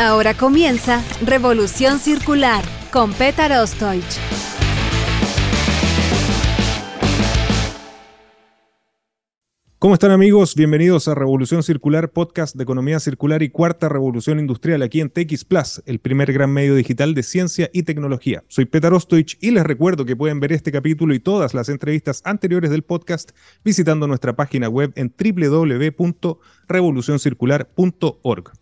Ahora comienza Revolución Circular con Petar Ostoich. ¿Cómo están amigos? Bienvenidos a Revolución Circular, podcast de economía circular y cuarta revolución industrial aquí en TX Plus, el primer gran medio digital de ciencia y tecnología. Soy Petar Ostoich y les recuerdo que pueden ver este capítulo y todas las entrevistas anteriores del podcast visitando nuestra página web en www.revolucioncircular.org.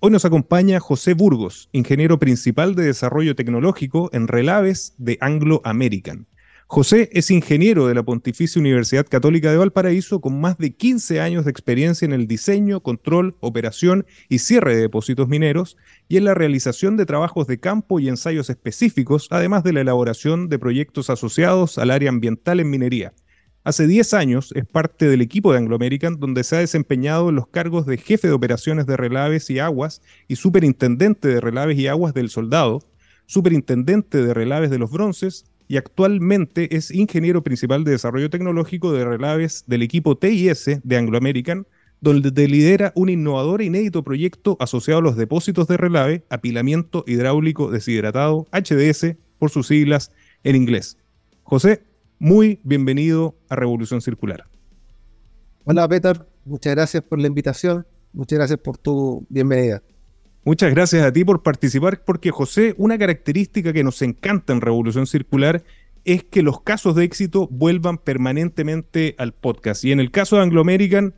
Hoy nos acompaña José Burgos, ingeniero principal de desarrollo tecnológico en Relaves de Anglo American. José es ingeniero de la Pontificia Universidad Católica de Valparaíso con más de 15 años de experiencia en el diseño, control, operación y cierre de depósitos mineros y en la realización de trabajos de campo y ensayos específicos, además de la elaboración de proyectos asociados al área ambiental en minería. Hace 10 años es parte del equipo de Anglo American, donde se ha desempeñado los cargos de jefe de operaciones de relaves y aguas y superintendente de relaves y aguas del Soldado, superintendente de relaves de los Bronces y actualmente es ingeniero principal de desarrollo tecnológico de relaves del equipo TIS de Anglo American, donde lidera un innovador e inédito proyecto asociado a los depósitos de relave, apilamiento hidráulico deshidratado, HDS, por sus siglas en inglés. José, muy bienvenido a Revolución Circular. Hola Peter, muchas gracias por la invitación, muchas gracias por tu bienvenida. Muchas gracias a ti por participar, porque José, una característica que nos encanta en Revolución Circular es que los casos de éxito vuelvan permanentemente al podcast. Y en el caso de Anglo American,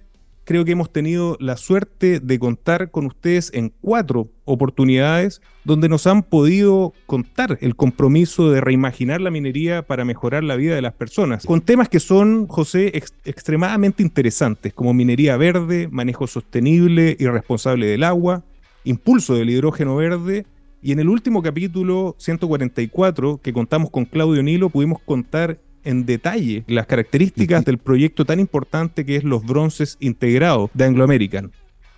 creo que hemos tenido la suerte de contar con ustedes en cuatro oportunidades donde nos han podido contar el compromiso de reimaginar la minería para mejorar la vida de las personas, con temas que son, José, extremadamente interesantes, como minería verde, manejo sostenible y responsable del agua, impulso del hidrógeno verde. Y en el último capítulo 144 que contamos con Claudio Nilo pudimos contar en detalle las características del proyecto tan importante que es los bronces integrados de Anglo American.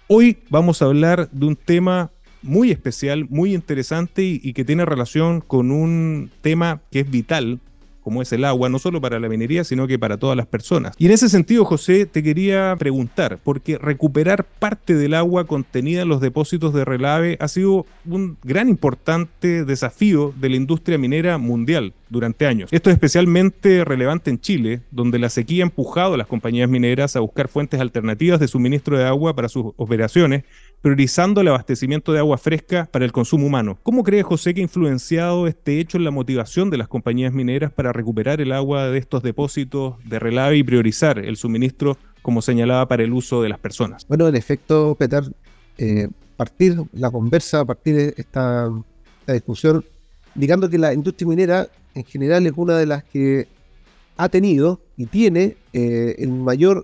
Hoy vamos a hablar de un tema muy especial, muy interesante y, y, que tiene relación con un tema que es vital como es el agua, no solo para la minería, sino que para todas las personas. Y en ese sentido, José, te quería preguntar, porque recuperar parte del agua contenida en los depósitos de relave ha sido un gran importante desafío de la industria minera mundial durante años. Esto es especialmente relevante en Chile, donde la sequía ha empujado a las compañías mineras a buscar fuentes alternativas de suministro de agua para sus operaciones, priorizando el abastecimiento de agua fresca para el consumo humano. ¿Cómo cree José que ha influenciado este hecho en la motivación de las compañías mineras para recuperar el agua de estos depósitos de relave y priorizar el suministro, como señalaba, para el uso de las personas? Bueno, en efecto, Peter, eh, partir la conversa, partir de esta, esta discusión, indicando que la industria minera en general es una de las que ha tenido y tiene eh,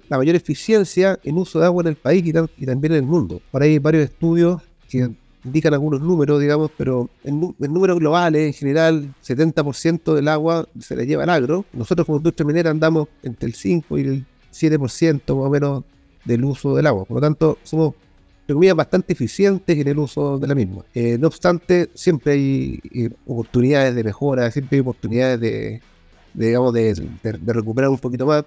la mayor eficiencia en uso de agua en el país y, también en el mundo. Por ahí hay varios estudios que indican algunos números, digamos, pero en, números globales, en general, 70% del agua se le lleva al agro. Nosotros como industria minera andamos entre el 5 y el 7% más o menos del uso del agua. Por lo tanto, somos entre bastante eficientes en el uso de la misma. Eh, no obstante, siempre hay eh, oportunidades de mejora, siempre hay oportunidades de, digamos, de, recuperar un poquito más.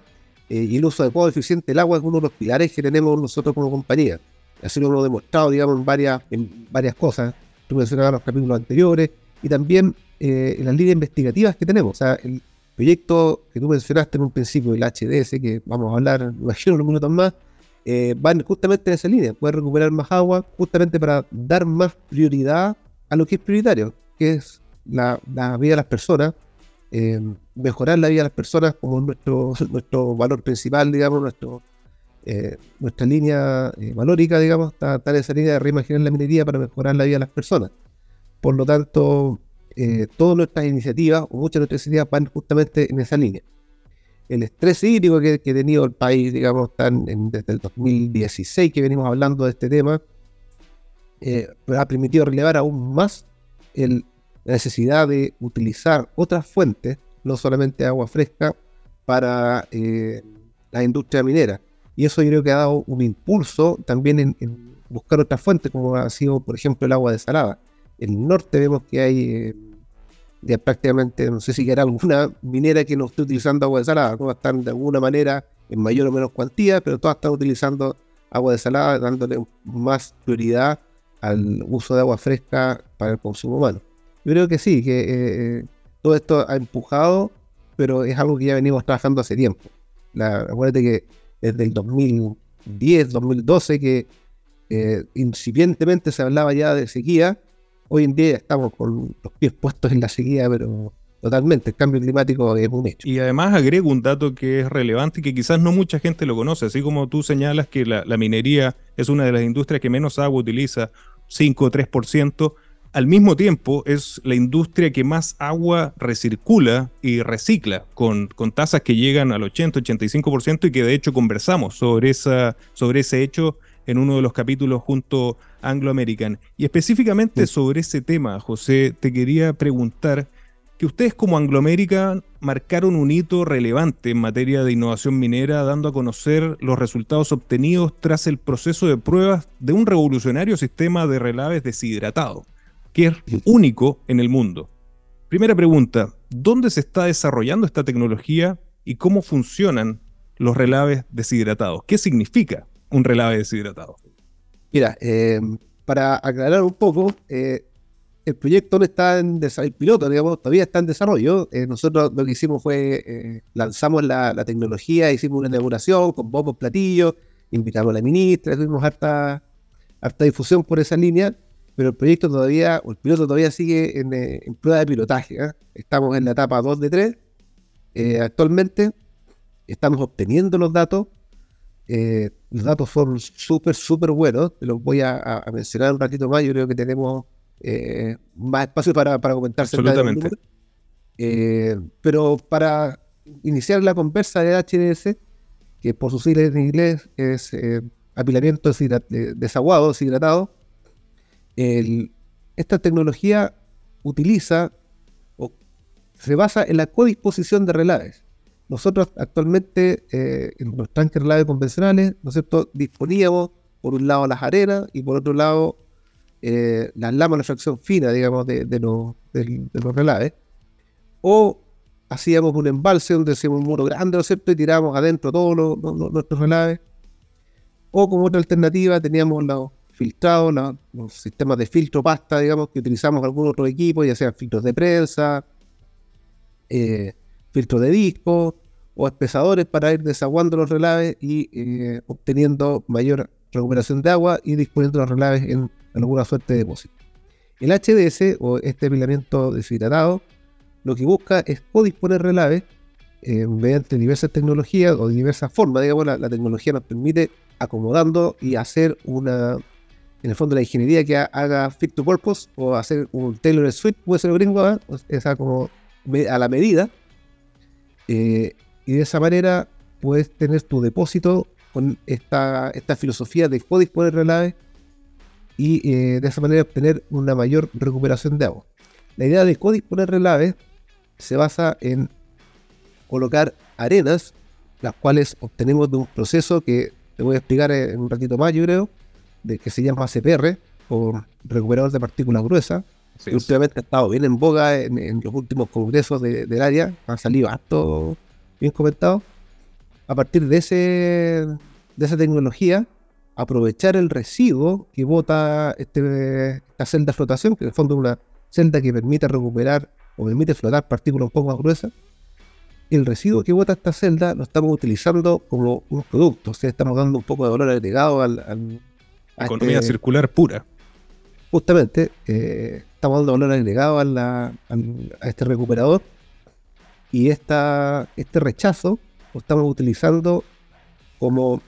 Eh, y el uso adecuado y eficiente del agua es uno de los pilares que tenemos nosotros como compañía. Así lo hemos demostrado, digamos, en varias, en varias cosas. Tú mencionabas los capítulos anteriores y también en las líneas investigativas que tenemos. O sea, proyecto que tú mencionaste en un principio, el HDS, que vamos a hablar, imagino, unos minutos más, eh, van justamente en esa línea, poder recuperar más agua, justamente para dar más prioridad a lo que es prioritario, que es la, vida de las personas, eh, mejorar la vida de las personas como nuestro, nuestro valor principal, digamos, nuestro, eh, nuestra línea valórica, digamos, está, en esa línea de reimaginar la minería para mejorar la vida de las personas. Por lo tanto, todas nuestras iniciativas, o muchas de nuestras iniciativas, van justamente en esa línea el estrés hídrico que, ha tenido el país, digamos, desde el 2016 que venimos hablando de este tema, eh, ha permitido relevar aún más la necesidad de utilizar otras fuentes, no solamente agua fresca, para eh, la industria minera. Y eso yo creo que ha dado un impulso también en, buscar otras fuentes, como ha sido, por ejemplo, el agua desalada. En el norte vemos que hay... Eh, prácticamente, no sé si era alguna minera que no esté utilizando agua desalada, todas están de alguna manera en mayor o menos cuantía, pero todas están utilizando agua desalada, dándole más prioridad al uso de agua fresca para el consumo humano. Creo que sí, que eh, todo esto ha empujado, pero es algo que ya venimos trabajando hace tiempo. La, acuérdate que desde el 2010, 2012, que eh, incipientemente se hablaba ya de sequía, hoy en día estamos con los pies puestos en la sequía, pero totalmente, el cambio climático es un hecho. Y además agrego un dato que es relevante y que quizás no mucha gente lo conoce, así como tú señalas que la, minería es una de las industrias que menos agua utiliza, 5 o 3%, al mismo tiempo es la industria que más agua recircula y recicla, con, con tasas que llegan al 80-85% y que de hecho conversamos sobre, esa, sobre ese hecho en uno de los capítulos junto a Anglo American. Y específicamente sobre ese tema, José, te quería preguntar que ustedes como Anglo American marcaron un hito relevante en materia de innovación minera, dando a conocer los resultados obtenidos tras el proceso de pruebas de un revolucionario sistema de relaves deshidratado, que es único en el mundo. Primera pregunta, ¿dónde se está desarrollando esta tecnología y cómo funcionan los relaves deshidratados? ¿Qué significa un relave deshidratado? Mira, eh, para aclarar un poco, eh, el proyecto no está en desarrollo, piloto, digamos, todavía está en desarrollo. Eh, nosotros lo que hicimos fue, lanzamos la, tecnología, hicimos una inauguración con bombos, platillos, invitamos a la ministra, tuvimos harta, harta difusión por esa línea, pero el proyecto todavía, o el piloto todavía sigue en, en prueba de pilotaje. Estamos en la etapa 2 de 3 actualmente, estamos obteniendo los datos eh, los datos son súper, súper buenos. Los voy a, mencionar un ratito más. Yo creo que tenemos eh, más espacio para, para comentarse. Absolutamente. Eh, pero para iniciar la conversa de HDS, que por sus siglas en inglés es apilamiento desaguado, deshidratado, esta tecnología utiliza o se basa en la codisposición de relaves. Nosotros actualmente eh, en los tanques relaves convencionales, ¿no es disponíamos por un lado las arenas y por otro lado eh, las lamas de fracción fina, digamos, de, los, relaves. O hacíamos un embalse donde hacíamos un muro grande, ¿no es cierto?, y tirábamos adentro todos nuestros relaves. O como otra alternativa teníamos los filtrados, los, sistemas de filtro pasta, digamos, que utilizamos algún otro equipo, ya sean filtros de prensa, eh, filtros de disco o espesadores para ir desaguando los relaves y eh, obteniendo mayor recuperación de agua y disponiendo los relaves en alguna suerte de depósito. El HDS o este apilamiento deshidratado lo que busca es disponer relaves eh, mediante diversas tecnologías o diversas formas. Digamos, la, tecnología nos permite acomodando y hacer una, en el fondo, la ingeniería que haga fit to purpose o hacer un tailor suite, puede ser gringo, esa como a la medida eh, y de esa manera puedes tener tu depósito con esta, esta filosofía de disponer relaves y eh, de esa manera obtener una mayor recuperación de agua. La idea de codisponer relaves se basa en colocar arenas, las cuales obtenemos de un proceso que te voy a explicar en un ratito más, yo creo, de que se llama CPR, o recuperador de partículas gruesas, que últimamente ha estado bien en boga en, los últimos congresos del área, han salido harto bien comentado. A partir de, ese, de esa tecnología, aprovechar el residuo que bota este, esta celda de flotación, que en el fondo es una celda que permite recuperar o permite flotar partículas un poco más gruesas, el residuo que bota esta celda lo estamos utilizando como un producto, o sea, estamos dando un poco de valor agregado al, al Economía este- circular pura. justamente eh, estamos dando valor agregado a, la- al- a este recuperador y esta, este rechazo lo estamos utilizando como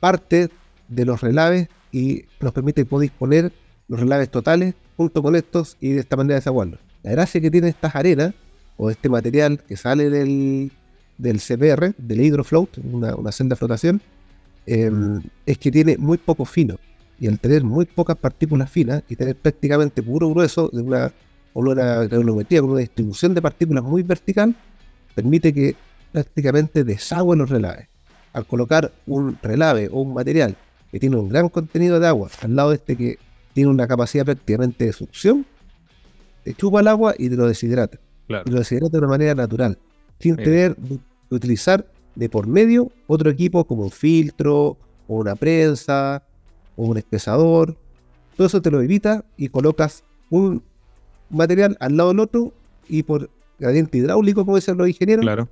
parte de los relaves y nos permite poder disponer los relaves totales junto con estos y de esta manera desaguarlos. La gracia que tiene estas arenas o este material que sale del, del CPR, del hydrofloat, una, una celda de flotación, eh, es que tiene muy poco fino y al tener muy pocas partículas finas y tener prácticamente puro grueso de una, granulometría, con una distribución de partículas muy vertical, permite que prácticamente desagüe los relaves. Al colocar un relave o un material que tiene un gran contenido de agua al lado de este que tiene una capacidad prácticamente de succión, te chupa el agua y te lo deshidrata. Claro. Y lo deshidrata de una manera natural, sin Mira. tener que utilizar de por medio otro equipo como un filtro o una prensa o un espesador. Todo eso te lo evita y colocas un material al lado del otro y por gradiente hidráulico, como dicen los ingenieros, Claro.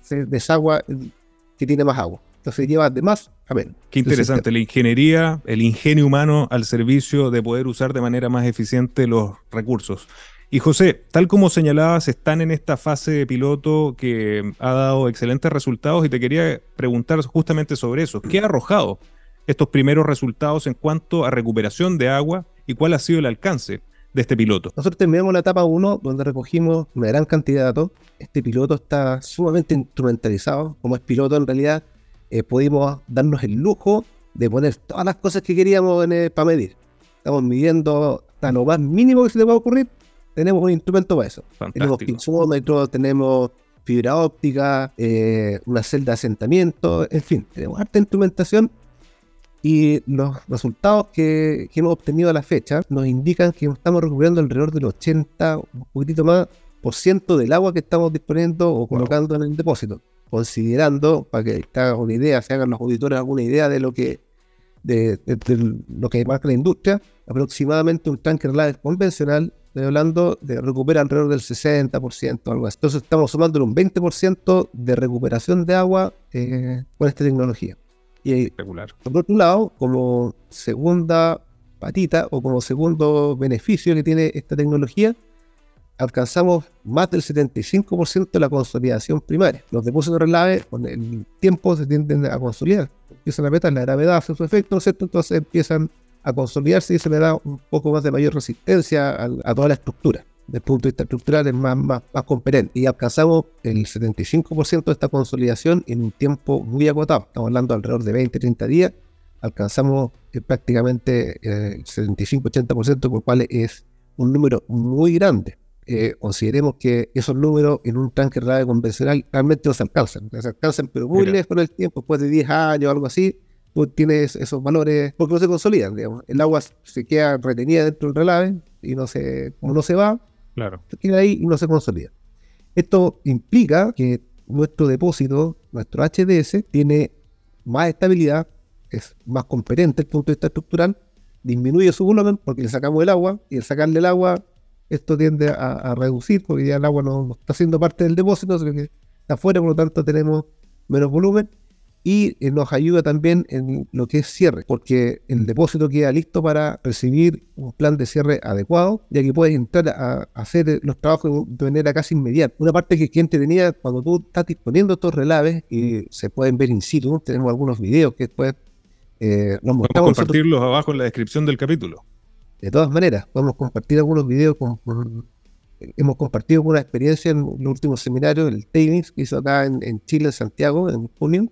se desagua el que tiene más agua. Entonces lleva de más a menos. Qué interesante, la ingeniería, el ingenio humano al servicio de poder usar de manera más eficiente los recursos. Y José, tal como señalabas, están en esta fase de piloto que ha dado excelentes resultados y te quería preguntar justamente sobre eso. ¿Qué ha arrojado estos primeros resultados en cuanto a recuperación de agua y cuál ha sido el alcance de este piloto? Nosotros terminamos la etapa 1 donde recogimos una gran cantidad de datos. Este piloto está sumamente instrumentalizado. Como es piloto en realidad, eh, pudimos darnos el lujo de poner todas las cosas que queríamos para medir. Estamos midiendo hasta lo más mínimo que se le pueda ocurrir. Tenemos un instrumento para eso. Tenemos Fantástico. pinzómetros, tenemos fibra óptica, eh, una celda de asentamiento, en fin, tenemos harta instrumentación y los resultados que, que hemos obtenido a la fecha nos indican que estamos recuperando alrededor del 80, un poquitito más, por ciento del agua que estamos disponiendo o colocando en el depósito. Considerando, para que te hagan una idea, se hagan los auditores alguna idea de lo que de, de- de lo que marca la industria, aproximadamente un tanque relave convencional, estoy hablando de recupera alrededor del 60%, algo así. Entonces estamos sumando un 20% de recuperación de agua eh, con esta tecnología. Y Regular. por otro lado, como segunda patita o como segundo beneficio que tiene esta tecnología, alcanzamos más del 75% de la consolidación primaria. Los depósitos de relave con el tiempo se tienden a consolidar. Empiezan a apretar, la gravedad hace su efecto, ¿no es cierto? Entonces empiezan a consolidarse y se le da un poco más de mayor resistencia a, toda la estructura. Desde el punto de vista estructural es más, más, más competente. Y alcanzamos el 75% de esta consolidación en un tiempo muy acotado. Estamos hablando de alrededor de 20, 30 días. Alcanzamos eh, prácticamente eh, el 75-80%, por lo cual es un número muy grande. Eh, consideremos que esos números en un tanque relave convencional realmente no se alcanzan. Se alcanzan, pero muy Mira. lejos con el tiempo, después de 10 años o algo así, tú tienes esos valores porque no se consolidan. Digamos. El agua se queda retenida dentro del relave y no se, como no se va, Claro. se queda ahí y no se consolida. Esto implica que nuestro depósito, nuestro HDS, tiene más estabilidad, es más competente desde el punto de vista estructural, disminuye su volumen porque le sacamos el agua y al sacarle el agua esto tiende a, a reducir porque ya el agua no, no está siendo parte del depósito, sino que está afuera, por lo tanto tenemos menos volumen y eh, nos ayuda también en lo que es cierre, porque el depósito queda listo para recibir un plan de cierre adecuado, ya que puedes entrar a, hacer eh, los trabajos de manera casi inmediata. Una parte que, que entretenida cuando tú estás disponiendo estos relaves y se pueden ver in situ, tenemos algunos videos que después eh, nos Podemos mostramos nosotros. compartirlos abajo en la descripción del capítulo. De todas maneras, podemos compartir algunos videos. Con, con- hemos compartido una experiencia en el último seminario, el TAVINS, que hizo acá en, en Chile, en Santiago, en junio.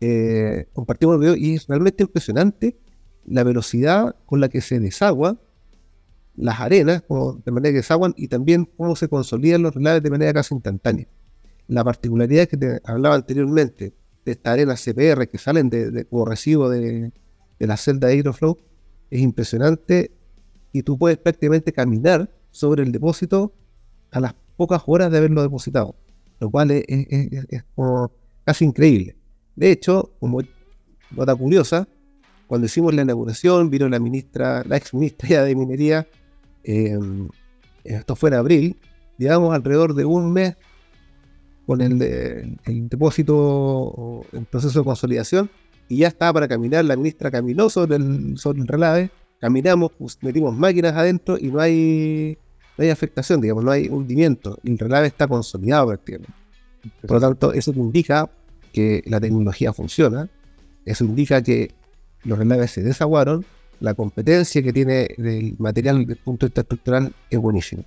Eh, compartimos el video y es realmente impresionante la velocidad con la que se desagua las arenas, como de manera que desaguan, y también cómo se consolidan los relaves de manera casi instantánea. La particularidad que te hablaba anteriormente de estas arenas CPR que salen de, como residuo de, la celda de Hydroflow es impresionante y tú puedes prácticamente caminar sobre el depósito a las pocas horas de haberlo depositado, lo cual es, casi increíble. De hecho, como nota curiosa, cuando hicimos la inauguración, vino la ministra, la ex ministra de Minería, eh, esto fue en abril, llevamos alrededor de un mes con el, de- el depósito el proceso de consolidación y ya estaba para caminar. La ministra caminó sobre el, sobre el relave, caminamos, metimos máquinas adentro y no hay, no hay afectación, digamos, no hay hundimiento. El relave está consolidado prácticamente. Por lo tanto, eso te indica que la tecnología funciona, eso indica que los relaves se desaguaron, la competencia que tiene el material desde el punto de vista estructural es buenísima.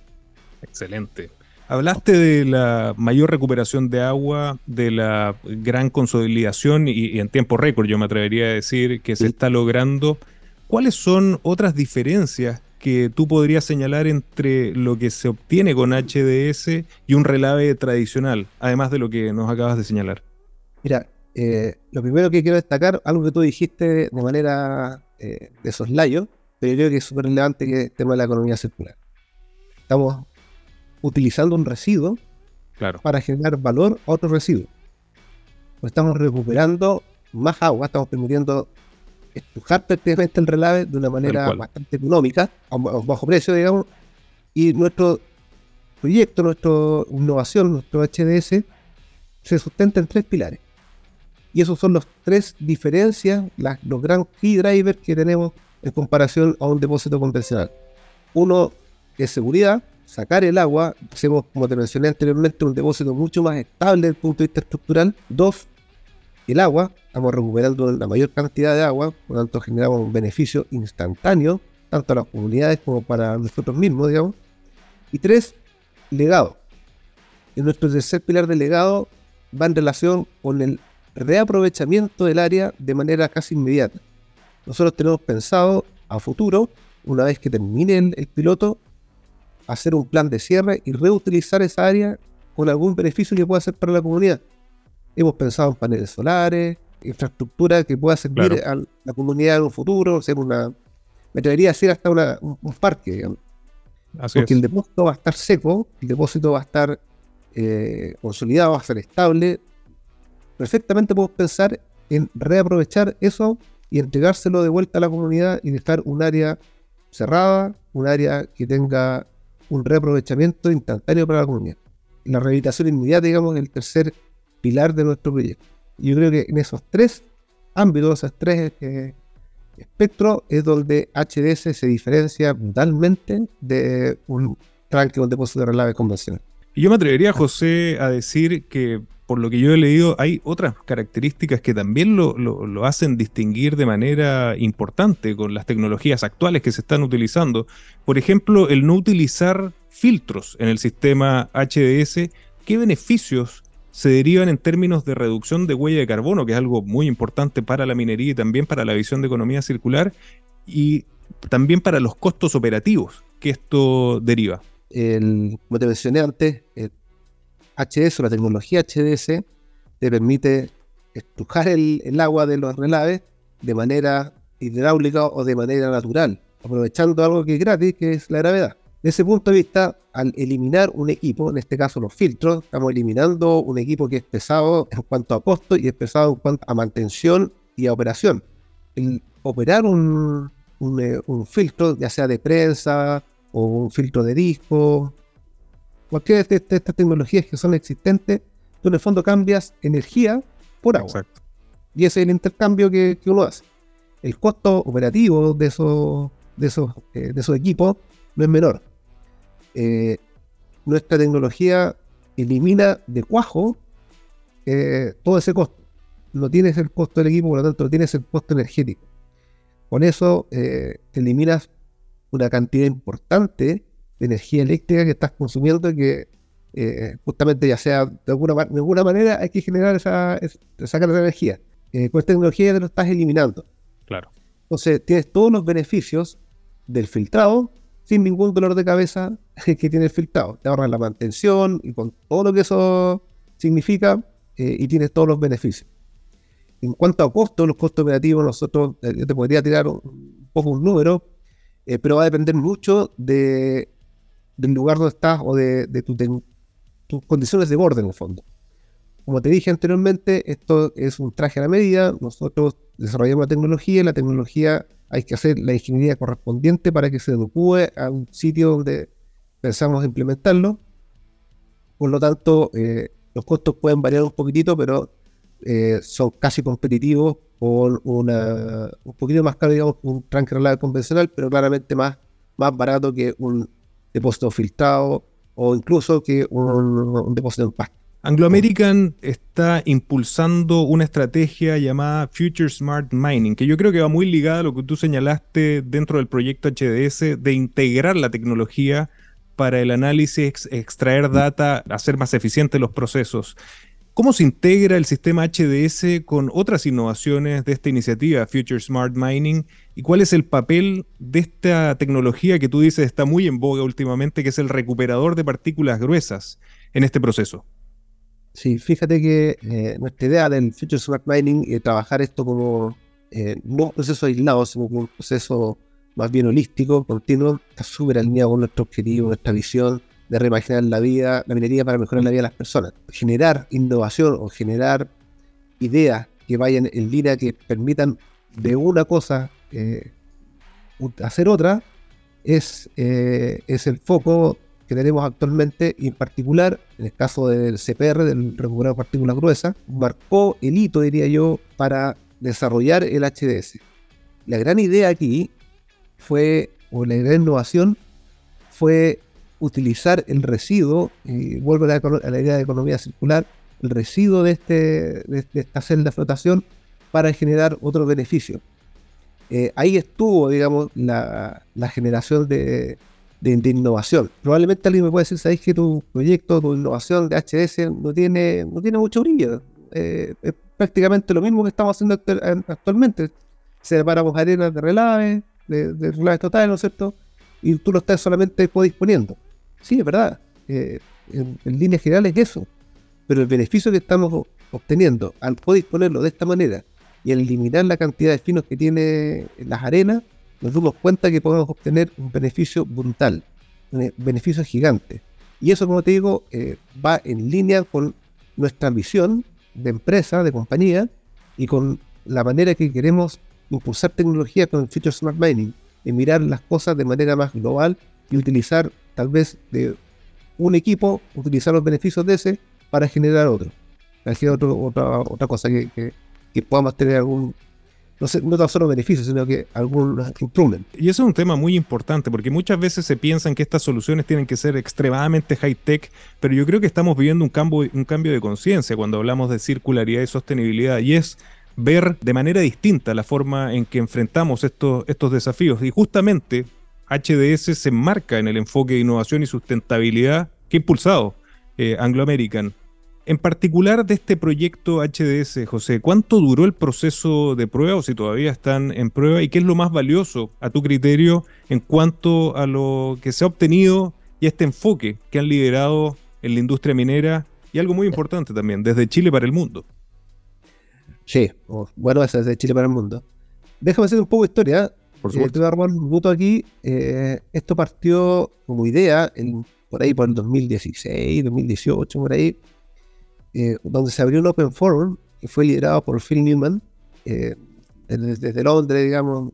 Excelente. Hablaste de la mayor recuperación de agua, de la gran consolidación y, y en tiempo récord, yo me atrevería a decir, que se Sí. está logrando. ¿Cuáles son otras diferencias que tú podrías señalar entre lo que se obtiene con HDS y un relave tradicional, además de lo que nos acabas de señalar? Mira, eh, lo primero que quiero destacar, algo que tú dijiste de manera eh, de soslayo, pero yo creo que es súper relevante que es el tema de la economía circular. Estamos utilizando un residuo Claro. para generar valor a otro residuo. Pues estamos recuperando más agua, estamos permitiendo estrujar prácticamente el relave de una manera bastante económica, a un bajo precio, digamos, y nuestro proyecto, nuestra innovación, nuestro HDS, se sustenta en tres pilares. Y esos son los tres diferencias, los gran key drivers que tenemos en comparación a un depósito convencional. Uno es seguridad, sacar el agua, hacemos, como te mencioné anteriormente, un depósito mucho más estable desde el punto de vista estructural. Dos, el agua, estamos recuperando la mayor cantidad de agua, por lo tanto generamos un beneficio instantáneo, tanto a las comunidades como para nosotros mismos, digamos. Y tres, legado. Y nuestro tercer pilar de legado va en relación con el reaprovechamiento del área de manera casi inmediata. Nosotros tenemos pensado a futuro, una vez que termine el, el piloto, hacer un plan de cierre y reutilizar esa área con algún beneficio que pueda ser para la comunidad. Hemos pensado en paneles solares, infraestructura que pueda servir Claro. a la comunidad en un futuro, ser una, me atrevería a decir hasta una- un, un parque, digamos. Así Porque es. el depósito va a estar seco, el depósito va a estar eh, consolidado, va a ser estable. Perfectamente podemos pensar en reaprovechar eso y entregárselo de vuelta a la comunidad y dejar un área cerrada, un área que tenga un reaprovechamiento instantáneo para la comunidad. La rehabilitación inmediata, digamos, es el tercer pilar de nuestro proyecto. Yo creo que en esos tres ámbitos, esos tres eh, espectros, es donde HDS se diferencia brutalmente de un tranque o un depósito de relave convencional. Yo me atrevería, José, a decir que, por lo que yo he leído, hay otras características que también lo, hacen distinguir de manera importante con las tecnologías actuales que se están utilizando. Por ejemplo, el no utilizar filtros en el sistema HDS. ¿Qué beneficios se derivan en términos de reducción de huella de carbono, que es algo muy importante para la minería y también para la visión de economía circular, y también para los costos operativos que esto deriva? como te mencioné antes, HDS o la tecnología HDS te permite estrujar el, agua de los relaves de manera hidráulica o de manera natural, aprovechando algo que es gratis, que es la gravedad. Desde ese punto de vista, al eliminar un equipo, en este caso los filtros, estamos eliminando un equipo que es pesado en cuanto a costo y es pesado en cuanto a mantención y a operación. El operar un, un, eh, un filtro, ya sea de prensa o un filtro de disco, cualquiera de, de estas tecnologías que son existentes, tú en el fondo cambias energía por agua. Exacto. Y ese es el intercambio que, que uno hace. El costo operativo de esos, de esos, eh, de esos equipos no es menor. Eh, nuestra tecnología elimina de cuajo eh, todo ese costo. No tienes el costo del equipo, por lo tanto, no tienes el costo energético. Con eso eh, te eliminas una cantidad importante de energía eléctrica que estás consumiendo y que eh, justamente ya sea de alguna, de alguna manera hay que generar esa, es- sacar esa energía. Eh, con esta tecnología te lo estás eliminando. Claro. Entonces tienes todos los beneficios del filtrado sin ningún dolor de cabeza que tiene el filtrado. Te ahorras la mantención y con todo lo que eso significa eh, y tienes todos los beneficios. En cuanto a costos, los costos operativos, nosotros, eh, yo te podría tirar un, un poco un número, eh, pero va a depender mucho de, del lugar donde estás o de, de tu tus condiciones de borde en el fondo. Como te dije anteriormente, esto es un traje a la medida. Nosotros desarrollamos la tecnología y la tecnología hay que hacer la ingeniería correspondiente para que se adecue a un sitio donde pensamos implementarlo. Por lo tanto, eh, Los costos pueden variar un poquitito, pero eh, son casi competitivos por una, un poquito más caro, digamos, un tranque convencional, pero claramente más, más barato que un depósito filtrado o incluso que un, depósito en pasta. Anglo American está impulsando una estrategia llamada Future Smart Mining, que yo creo que va muy ligada a lo que tú señalaste dentro del proyecto HDS de integrar la tecnología para el análisis, extraer data, hacer más eficientes los procesos. ¿Cómo se integra el sistema HDS con otras innovaciones de esta iniciativa, Future Smart Mining? ¿Y cuál es el papel de esta tecnología que tú dices está muy en boga últimamente, que es el recuperador de partículas gruesas en este proceso? Sí, fíjate que eh, nuestra idea del Future Smart Mining es trabajar esto como eh, no un proceso aislado, sino como un proceso más bien holístico, continuo, está súper alineado con nuestro objetivo, nuestra visión de reimaginar la vida, la minería para mejorar la vida de las personas. Generar innovación o generar ideas que vayan en línea, que permitan de una cosa eh, hacer otra, es, es el foco que tenemos actualmente, y en particular, en el caso del CPR, del recuperado de partículas gruesas, marcó el hito, diría yo, para desarrollar el HDS. La gran idea aquí fue, o la gran innovación, fue utilizar el residuo, y vuelvo a la, idea de economía circular, el residuo de, este, de, esta celda de flotación para generar otro beneficio. Eh, ahí estuvo, digamos, la generación de, de, innovación. Probablemente alguien me puede decir, ¿sabéis que tu proyecto, tu innovación de HDS no tiene, no tiene mucho brillo? Eh, es prácticamente lo mismo que estamos haciendo actualmente. Separamos arenas de relave, de, de relaves totales, ¿no es cierto? Y tú lo estás solamente disponiendo. Sí, es verdad. Eh, en, líneas generales es eso. Pero el beneficio que estamos obteniendo al poder disponerlo de esta manera y al eliminar la cantidad de finos que tiene las arenas, nos damos cuenta que podemos obtener un beneficio brutal, un beneficio gigante. Y eso, como te digo, eh, va en línea con nuestra visión de empresa, de compañía, y con la manera que queremos impulsar tecnología con el Future Smart Mining, y mirar las cosas de manera más global y utilizar tal vez de un equipo, utilizar los beneficios de ese para generar otro, para generar otra, otra cosa que, que, que podamos tener algún no, sé, no tan solo beneficios, sino que algún improvement. Y eso es un tema muy importante, porque muchas veces se piensan que estas soluciones tienen que ser extremadamente high-tech, pero yo creo que estamos viviendo un cambio, un cambio de conciencia cuando hablamos de circularidad y sostenibilidad, y es ver de manera distinta la forma en que enfrentamos estos, estos desafíos. Y justamente HDS se enmarca en el enfoque de innovación y sustentabilidad que ha impulsado eh, Anglo American. En particular de este proyecto HDS, José, ¿cuánto duró el proceso de prueba o si todavía están en prueba y qué es lo más valioso a tu criterio en cuanto a lo que se ha obtenido y este enfoque que han liderado en la industria minera y algo muy importante también, desde Chile para el mundo? Sí, bueno, es desde Chile para el mundo. Déjame hacer un poco de historia. Por eh, supuesto. Eh, un minuto aquí. Eh, esto partió como idea en, por ahí por el 2016, 2018, por ahí eh, donde se abrió un Open Forum que fue liderado por Phil Newman, eh, desde, Londres, digamos,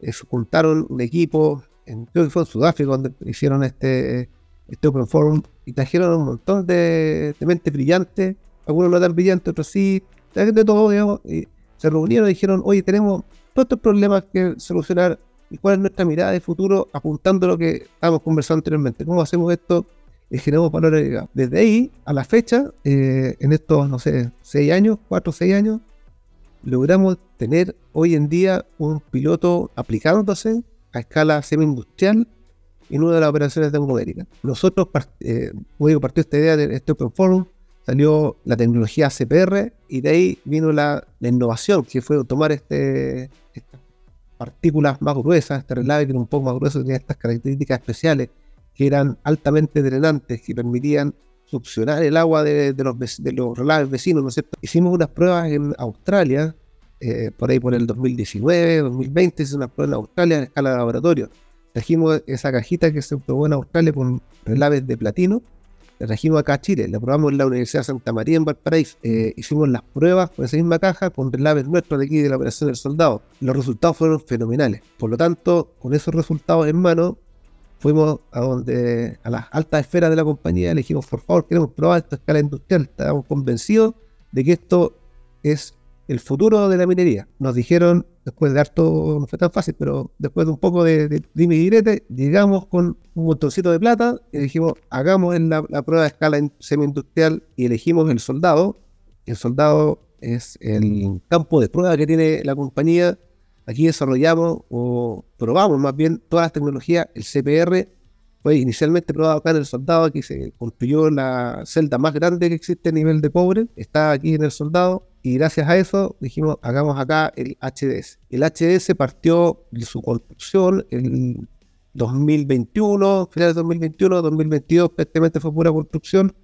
se juntaron un equipo, en, creo que fue en Sudáfrica donde hicieron este, este Open Forum y trajeron un montón de, mentes brillantes, algunos no tan brillantes, otros sí, de todo, digamos, y se reunieron y dijeron, oye, tenemos todos estos problemas que solucionar y cuál es nuestra mirada de futuro apuntando a lo que estábamos conversando anteriormente, cómo hacemos esto y generamos valor agregado. Desde ahí a la fecha, eh, en estos, no sé, seis años, cuatro o seis años, logramos tener hoy en día un piloto aplicándose a escala semi-industrial en una de las operaciones de. Nosotros, eh, partió esta idea de este Open Forum, salió la tecnología CPR y de ahí vino la, innovación, que fue tomar este, estas partículas más gruesas, este relave que era un poco más grueso, tenía estas características especiales, que eran altamente drenantes, que permitían succionar el agua de, los, de los relaves vecinos, ¿no es cierto? Hicimos unas pruebas en Australia, eh, por ahí por el 2019, 2020, hicimos unas pruebas en Australia en escala de laboratorio. Trajimos esa cajita que se probó en Australia con relaves de platino, la trajimos acá a Chile, la probamos en la Universidad de Santa María en Valparaíso. Eh, hicimos las pruebas con esa misma caja con relaves nuestros de aquí de la operación del soldado. Los resultados fueron fenomenales. Por lo tanto, con esos resultados en mano, fuimos a donde a las altas esferas de la compañía, le dijimos, por favor, queremos probar esta escala industrial. Estábamos convencidos de que esto es el futuro de la minería. Nos dijeron, después de harto, no fue tan fácil, pero después de un poco de, de dime y direte, llegamos con un montoncito de plata y dijimos, hagamos la, la prueba de escala in- semi-industrial y elegimos el soldado. El soldado es el campo de prueba que tiene la compañía. Aquí desarrollamos o probamos más bien todas las tecnologías. El CPR fue inicialmente probado acá en el soldado, aquí se construyó la celda más grande que existe a nivel de pobre, está aquí en el soldado, y gracias a eso dijimos, hagamos acá el HDS. El HDS partió de su construcción en 2021, finales de 2021, 2022 prácticamente fue pura construcción,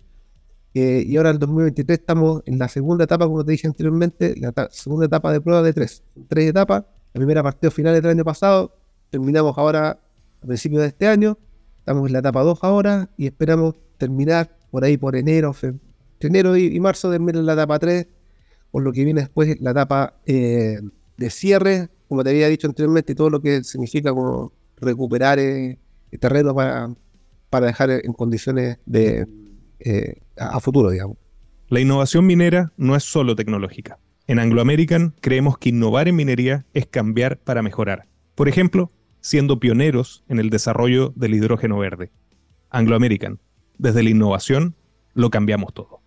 eh, y ahora en 2023 estamos en la segunda etapa, como te dije anteriormente, la segunda etapa de prueba de tres, tres etapas, la primera partió finales del año pasado, terminamos ahora a principios de este año, Estamos en la etapa 2 ahora y esperamos terminar por ahí por enero, fe- enero y, y marzo terminar la etapa 3, por lo que viene después la etapa eh, de cierre, como te había dicho anteriormente, todo lo que significa como recuperar eh, terreno para, dejar en condiciones eh, a, a futuro, digamos. La innovación minera no es solo tecnológica. En Anglo American creemos que innovar en minería es cambiar para mejorar. Por ejemplo, siendo pioneros en el desarrollo del hidrógeno verde. Anglo American, desde la innovación, lo cambiamos todo.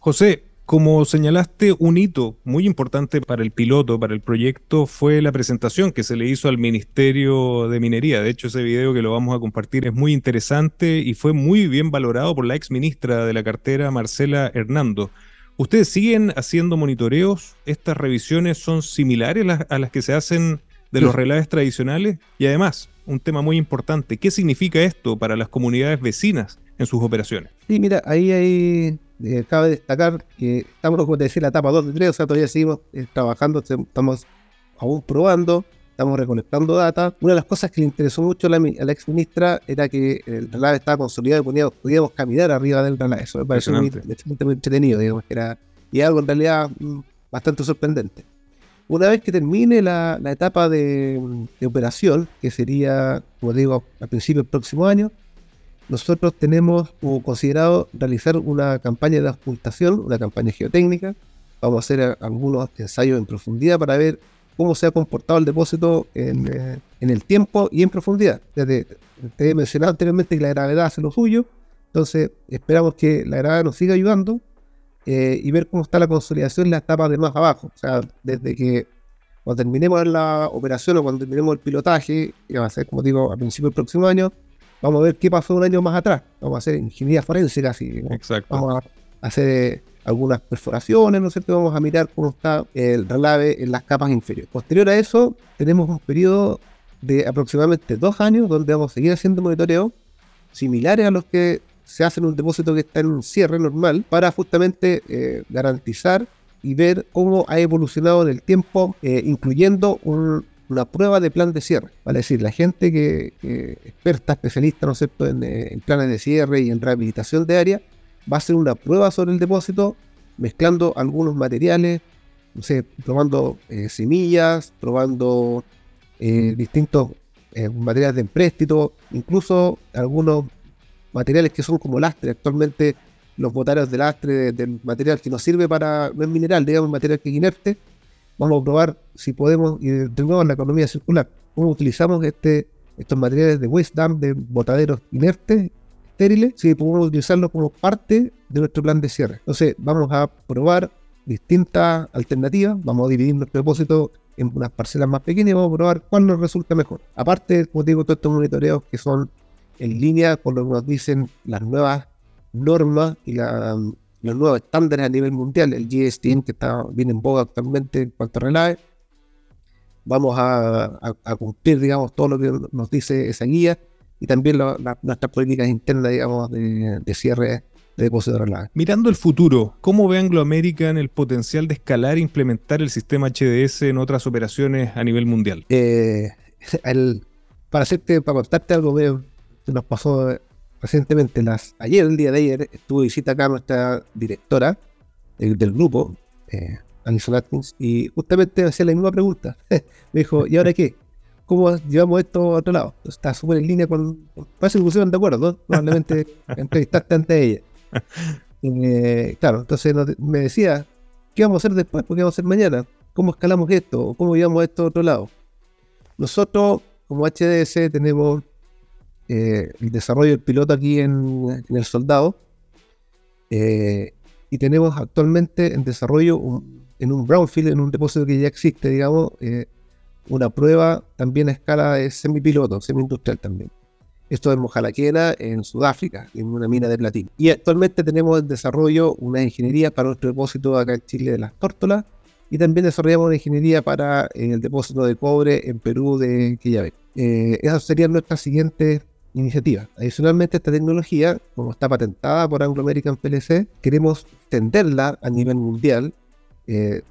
José, como señalaste, un hito muy importante para el piloto, para el proyecto, fue la presentación que se le hizo al Ministerio de Minería. De hecho, ese video que lo vamos a compartir es muy interesante y fue muy bien valorado por la ex ministra de la cartera, Marcela Hernando. ¿Ustedes siguen haciendo monitoreos? ¿Estas revisiones son similares a las, que se hacen de los relaves tradicionales? Y además, un tema muy importante, ¿qué significa esto para las comunidades vecinas en sus operaciones? Sí, mira, ahí, ahí eh, cabe destacar que estamos, como te decía, en la etapa 2 de 3, o sea, todavía seguimos eh, trabajando, estamos aún probando, estamos recolectando data. Una de las cosas que le interesó mucho a la, mi- a la ex ministra era que el relave estaba consolidado y podíamos, podíamos caminar arriba del relave. Eso me pareció muy, entretenido, digamos, que era, y algo en realidad mm, bastante sorprendente. Una vez que termine la, la etapa de, de operación, que sería, como digo, a principios del próximo año, nosotros tenemos considerado realizar una campaña de ocultación, una campaña geotécnica. Vamos a hacer a- algunos ensayos en profundidad para ver cómo se ha comportado el depósito en, eh, el tiempo y en profundidad. Ya te, he mencionado anteriormente que la gravedad hace lo suyo, entonces esperamos que la gravedad nos siga ayudando eh, y ver cómo está la consolidación en la etapa de más abajo. O sea, desde que cuando terminemos la operación o cuando terminemos el pilotaje, que va a ser, como digo, a principios del próximo año, vamos a ver qué pasó un año más atrás. Vamos a hacer ingeniería forense casi. ¿no? Exacto. Vamos a hacer eh, algunas perforaciones, ¿no es cierto? Vamos a mirar cómo está el relave en las capas inferiores. Posterior a eso, tenemos un periodo de aproximadamente dos años donde vamos a seguir haciendo monitoreo similares a los que se hacen en un depósito que está en un cierre normal para justamente eh, garantizar y ver cómo ha evolucionado en el tiempo, eh, incluyendo un- una prueba de plan de cierre. Vale decir, la gente que, que experta, especialista, ¿no es cierto?, en, planes de cierre y en rehabilitación de área, va a hacer una prueba sobre el depósito, mezclando algunos materiales, no sé, probando eh, semillas, probando eh, distintos eh, materiales de empréstito, incluso algunos materiales que son como lastre. Actualmente los botarios de lastre, de- del material que nos sirve para, no es mineral, digamos, material que es inerte, vamos a probar si podemos, y de, nuevo en la economía circular, cómo utilizamos este, estos materiales de waste dump, de botaderos inertes, estériles, si podemos utilizarlos como parte de nuestro plan de cierre. Entonces vamos a probar distintas alternativas, vamos a dividir nuestro depósito en unas parcelas más pequeñas y vamos a probar cuál nos resulta mejor. Aparte, como digo, todos estos monitoreos que son en línea con lo que nos dicen las nuevas normas y la- los nuevos estándares a nivel mundial, el GSTM que está bien en boga actualmente en cuanto a relave. Vamos a, a- a cumplir, digamos, todo lo que nos dice esa guía y también la- nuestras políticas internas, digamos, de, de cierre de depósito de. Mirando el futuro, ¿cómo ve Anglo American el potencial de escalar e implementar el sistema HDS en otras operaciones a nivel mundial? Eh, el- para hacerte, para contarte algo que nos pasó recientemente, las, ayer, el día de ayer, estuvo de visita acá nuestra directora del, del grupo, eh, Alison Atkins, y justamente me hacía la misma pregunta. me dijo, ¿y ahora qué? cómo llevamos esto a otro lado. Está súper en línea con. Parece que pusieron de acuerdo, ¿no? Probablemente entrevistaste ante ella. Eh, claro, entonces me decía, ¿qué vamos a hacer después? ¿Qué vamos a hacer mañana? ¿Cómo escalamos esto? ¿Cómo llevamos esto a otro lado? Nosotros, como HDS, tenemos eh, el desarrollo del piloto aquí en, el soldado. Eh, y tenemos actualmente en desarrollo en un brownfield, en un depósito que ya existe, digamos, eh, una prueba también a escala de semipiloto, semi-industrial también. Esto es en Mojalaquena, en Sudáfrica, en una mina de platino. Y actualmente tenemos en desarrollo una ingeniería para nuestro depósito acá en Chile de las tórtolas y también desarrollamos una ingeniería para el depósito de cobre en Perú de Quillave. Eh, esas serían nuestras siguientes iniciativas. Adicionalmente, esta tecnología, como está patentada por Anglo American PLC, queremos extenderla a nivel mundial. Eh,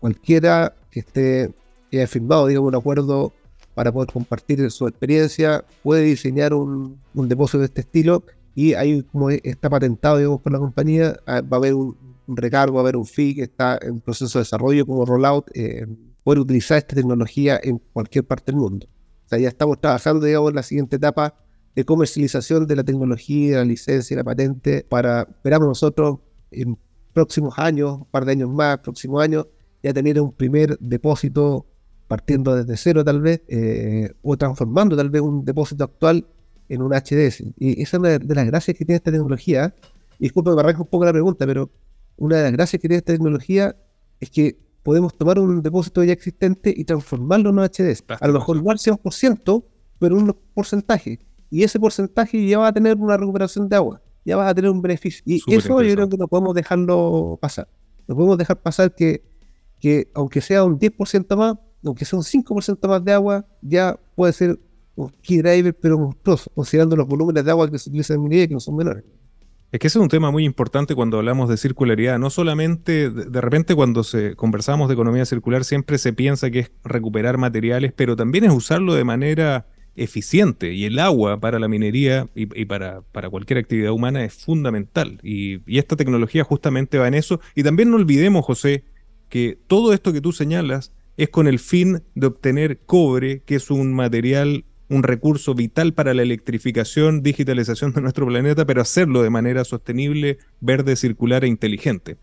cualquiera que esté que haya firmado digamos, un acuerdo para poder compartir su experiencia puede diseñar un, depósito de este estilo y ahí como está patentado digamos, por la compañía, ah, va a haber un, recargo, va a haber un fee que está en proceso de desarrollo como rollout, eh, poder utilizar esta tecnología en cualquier parte del mundo. O sea, ya estamos trabajando, digamos, en la siguiente etapa de comercialización de la tecnología, la licencia y la patente para, esperamos nosotros, en próximos años, un par de años más, próximos años, ya tener un primer depósito partiendo desde cero tal vez, eh, o transformando tal vez un depósito actual en un HDS. Y esa es una de las gracias que tiene esta tecnología. Y disculpe, me arranco un poco la pregunta, pero una de las gracias que tiene esta tecnología es que podemos tomar un depósito ya existente y transformarlo en un HDS. A lo mejor igual sea un por ciento, pero un porcentaje y ese porcentaje ya va a tener una recuperación de agua, ya va a tener un beneficio. Y eso yo creo que no podemos dejarlo pasar. No podemos dejar pasar que, que aunque sea un 10% más, aunque sea un 5% más de agua, ya puede ser un key driver, pero monstruoso, considerando los volúmenes de agua que se utilizan en minería que no son menores. Es que ese es un tema muy importante cuando hablamos de circularidad. No solamente, de repente cuando se, conversamos de economía circular, siempre se piensa que es recuperar materiales, pero también es usarlo de manera eficiente y el agua para la minería y, para, para, cualquier actividad humana es fundamental. Y, esta tecnología justamente va en eso. Y también no olvidemos José que todo esto que tú señalas es con el fin de obtener cobre que es un material un recurso vital para la electrificación, digitalización de nuestro planeta, pero hacerlo de manera sostenible, verde, circular e inteligente.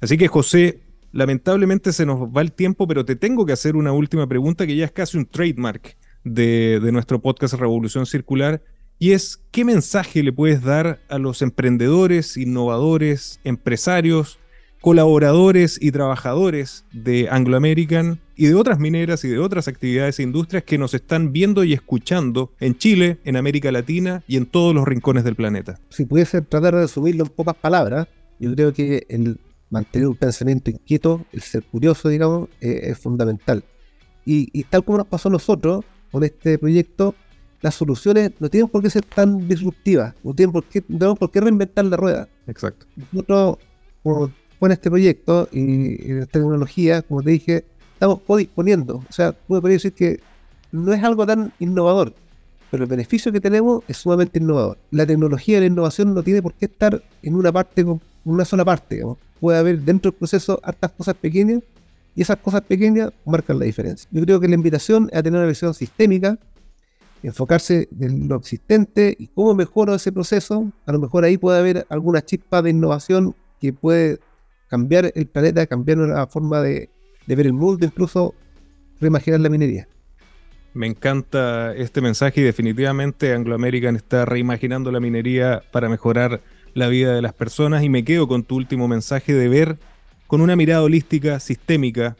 Así que José, lamentablemente se nos va el tiempo, pero te tengo que hacer una última pregunta que ya es casi un trademark de, nuestro podcast Revolución Circular, y es qué mensaje le puedes dar a los emprendedores, innovadores, empresarios, colaboradores y trabajadores de Anglo American y de otras mineras y de otras actividades e industrias que nos están viendo y escuchando en Chile, en América Latina y en todos los rincones del planeta. Si pudiese tratar de resumirlo en pocas palabras, yo creo que el mantener un pensamiento inquieto, el ser curioso, digamos, eh, es fundamental. Y, y, tal como nos pasó a nosotros, con este proyecto, las soluciones no tienen por qué ser tan disruptivas, no tienen por qué, tenemos por qué reinventar la rueda. Exacto. Nosotros, con este proyecto y, esta tecnología, como te dije, estamos codisponiendo. O sea, puedo decir que no es algo tan innovador, pero el beneficio que tenemos es sumamente innovador. La tecnología y la innovación no tiene por qué estar en una parte, en una sola parte. Puede haber dentro del proceso hartas cosas pequeñas y esas cosas pequeñas marcan la diferencia. Yo creo que la invitación es a tener una visión sistémica, enfocarse en lo existente y cómo mejoro ese proceso. A lo mejor ahí puede haber alguna chispa de innovación que puede cambiar el planeta, cambiar la forma de, ver el mundo, incluso reimaginar la minería. Me encanta este mensaje y definitivamente Anglo American está reimaginando la minería para mejorar la vida de las personas y me quedo con tu último mensaje de ver con una mirada holística, sistémica,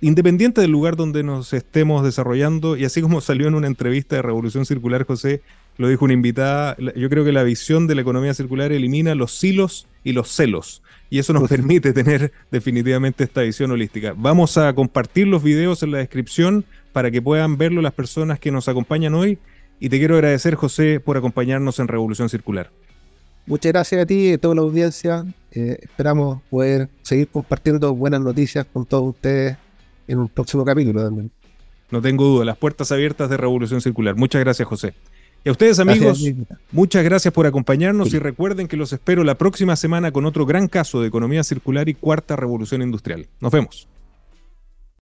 independiente del lugar donde nos estemos desarrollando, y así como salió en una entrevista de Revolución Circular, José, lo dijo una invitada, yo creo que la visión de la economía circular elimina los silos y los celos, y eso nos permite tener definitivamente esta visión holística. Vamos a compartir los videos en la descripción para que puedan verlo las personas que nos acompañan hoy, y te quiero agradecer, José, por acompañarnos en Revolución Circular. Muchas gracias a ti y a toda la audiencia. Eh, esperamos poder seguir compartiendo buenas noticias con todos ustedes en un próximo capítulo también. No tengo duda, las puertas abiertas de Revolución Circular. Muchas gracias, José. Y a ustedes, amigos, muchas gracias por acompañarnos y recuerden que los espero la próxima semana con otro gran caso de economía circular y cuarta revolución industrial. Nos vemos.